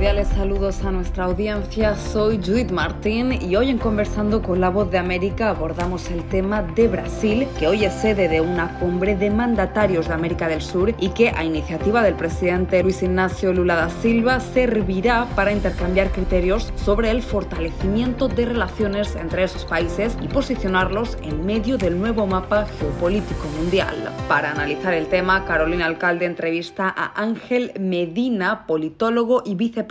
cordiales saludos a nuestra audiencia. Soy Judith Martín y hoy en Conversando con la Voz de América abordamos el tema de Brasil, que hoy es sede de una cumbre de mandatarios de América del Sur y que a iniciativa del presidente Luis Ignacio Lula da Silva servirá para intercambiar criterios sobre el fortalecimiento de relaciones entre esos países y posicionarlos en medio del nuevo mapa geopolítico mundial. Para analizar el tema, Carolina Alcalde entrevista a Ángel Medina, politólogo y vicepresidente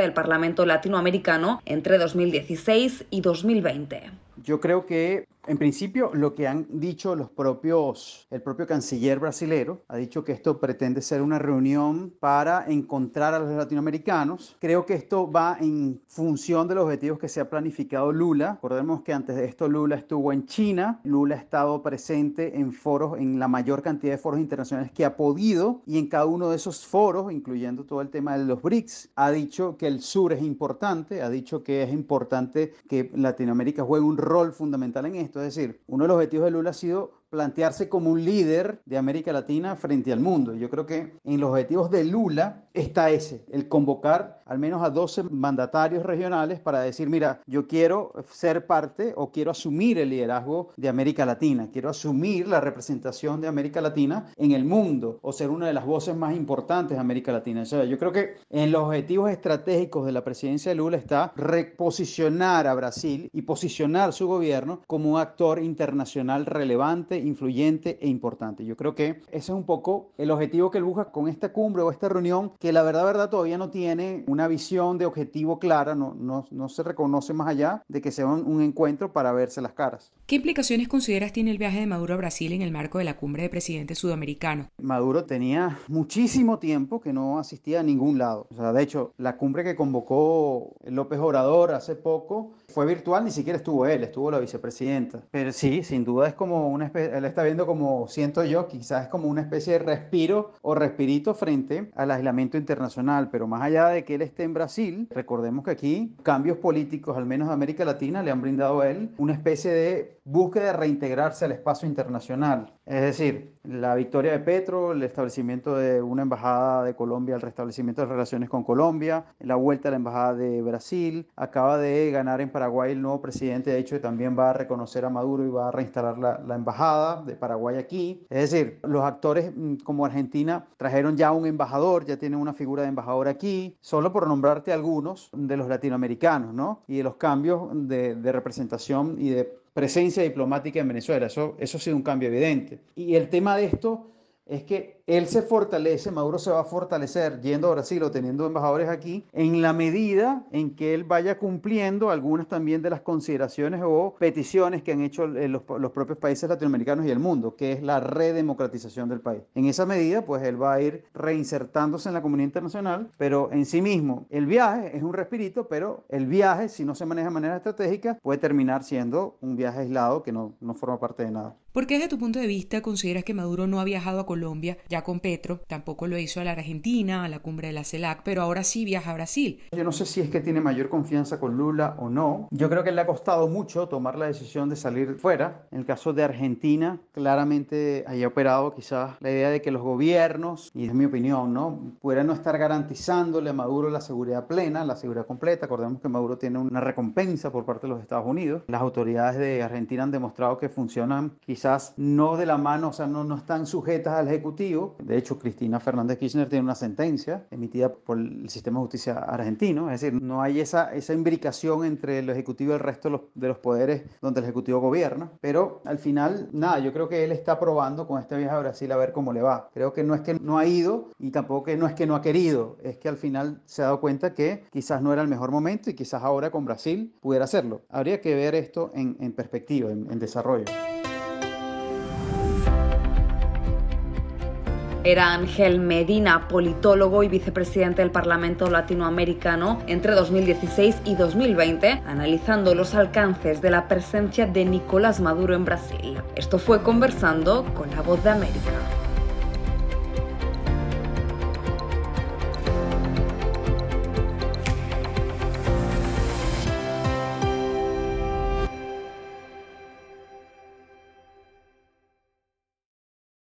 del Parlamento Latinoamericano entre 2016 y 2020. Yo creo que en principio, lo que han dicho los propios, el propio canciller brasilero ha dicho que esto pretende ser una reunión para encontrar a los latinoamericanos. Creo que esto va en función de los objetivos que se ha planificado Lula. Recordemos que antes de esto Lula estuvo en China. Lula ha estado presente en foros, en la mayor cantidad de foros internacionales que ha podido y en cada uno de esos foros, incluyendo todo el tema de los BRICS, ha dicho que el sur es importante, ha dicho que es importante que Latinoamérica juegue un rol fundamental en esto es decir, uno de los objetivos de Lula ha sido plantearse como un líder de América Latina frente al mundo. Yo creo que en los objetivos de Lula está ese, el convocar al menos a 12 mandatarios regionales para decir, mira, yo quiero ser parte o quiero asumir el liderazgo de América Latina, quiero asumir la representación de América Latina en el mundo o ser una de las voces más importantes de América Latina. O sea, yo creo que en los objetivos estratégicos de la presidencia de Lula está reposicionar a Brasil y posicionar su gobierno como un actor internacional relevante influyente e importante. Yo creo que ese es un poco el objetivo que él busca con esta cumbre o esta reunión, que la verdad, verdad, todavía no tiene una visión de objetivo clara, no, no, no se reconoce más allá de que sea un, un encuentro para verse las caras. ¿Qué implicaciones consideras tiene el viaje de Maduro a Brasil en el marco de la cumbre de presidentes sudamericanos? Maduro tenía muchísimo tiempo que no asistía a ningún lado. O sea, de hecho, la cumbre que convocó López Obrador hace poco fue virtual, ni siquiera estuvo él, estuvo la vicepresidenta. Pero sí, sin duda es como una especie él está viendo como, siento yo, quizás como una especie de respiro o respirito frente al aislamiento internacional, pero más allá de que él esté en Brasil, recordemos que aquí cambios políticos, al menos de América Latina, le han brindado a él una especie de búsqueda de reintegrarse al espacio internacional. Es decir, la victoria de Petro, el establecimiento de una embajada de Colombia, el restablecimiento de relaciones con Colombia, la vuelta a la embajada de Brasil, acaba de ganar en Paraguay el nuevo presidente, de hecho también va a reconocer a Maduro y va a reinstalar la, la embajada de Paraguay aquí. Es decir, los actores mm, como Argentina trajeron ya un embajador, ya tienen una figura de embajador aquí, solo por nombrarte algunos de los latinoamericanos, ¿no? Y de los cambios de, de representación y de presencia diplomática en Venezuela. Eso, eso ha sido un cambio evidente. Y el tema de esto es que él se fortalece, Maduro se va a fortalecer yendo a Brasil o teniendo embajadores aquí, en la medida en que él vaya cumpliendo algunas también de las consideraciones o peticiones que han hecho eh, los, los, propios países latinoamericanos y el mundo, que es la redemocratización del país. En esa medida, pues él va a ir reinsertándose en la comunidad internacional, pero en sí mismo el viaje es un respirito, pero el viaje, si no se maneja de manera estratégica, puede terminar siendo un viaje aislado que no, no forma parte de nada. ¿Por qué desde tu punto de vista consideras que Maduro no ha viajado a Colombia? Ya con Petro, tampoco lo hizo a la Argentina, a la cumbre de la CELAC, pero ahora sí viaja a Brasil. Yo no sé si es que tiene mayor confianza con Lula o no. Yo creo que le ha costado mucho tomar la decisión de salir fuera. En el caso de Argentina, claramente haya operado quizás la idea de que los gobiernos, y es mi opinión, ¿no? pudieran no estar garantizándole a Maduro la seguridad plena, la seguridad completa. Acordemos que Maduro tiene una recompensa por parte de los Estados Unidos. Las autoridades de Argentina han demostrado que funcionan quizás no de la mano, o sea, no, no están sujetas al Ejecutivo, de hecho, Cristina Fernández Kirchner tiene una sentencia emitida por el sistema de justicia argentino. Es decir, no hay esa, esa imbricación entre el Ejecutivo y el resto de los, de los poderes donde el Ejecutivo gobierna. Pero al final, nada, yo creo que él está probando con este viaje a Brasil a ver cómo le va. Creo que no es que no ha ido y tampoco que no es que no ha querido. Es que al final se ha dado cuenta que quizás no era el mejor momento y quizás ahora con Brasil pudiera hacerlo. Habría que ver esto en, en perspectiva, en, en desarrollo. Era Ángel Medina, politólogo y vicepresidente del Parlamento Latinoamericano entre 2016 y 2020, analizando los alcances de la presencia de Nicolás Maduro en Brasil. Esto fue conversando con la voz de América.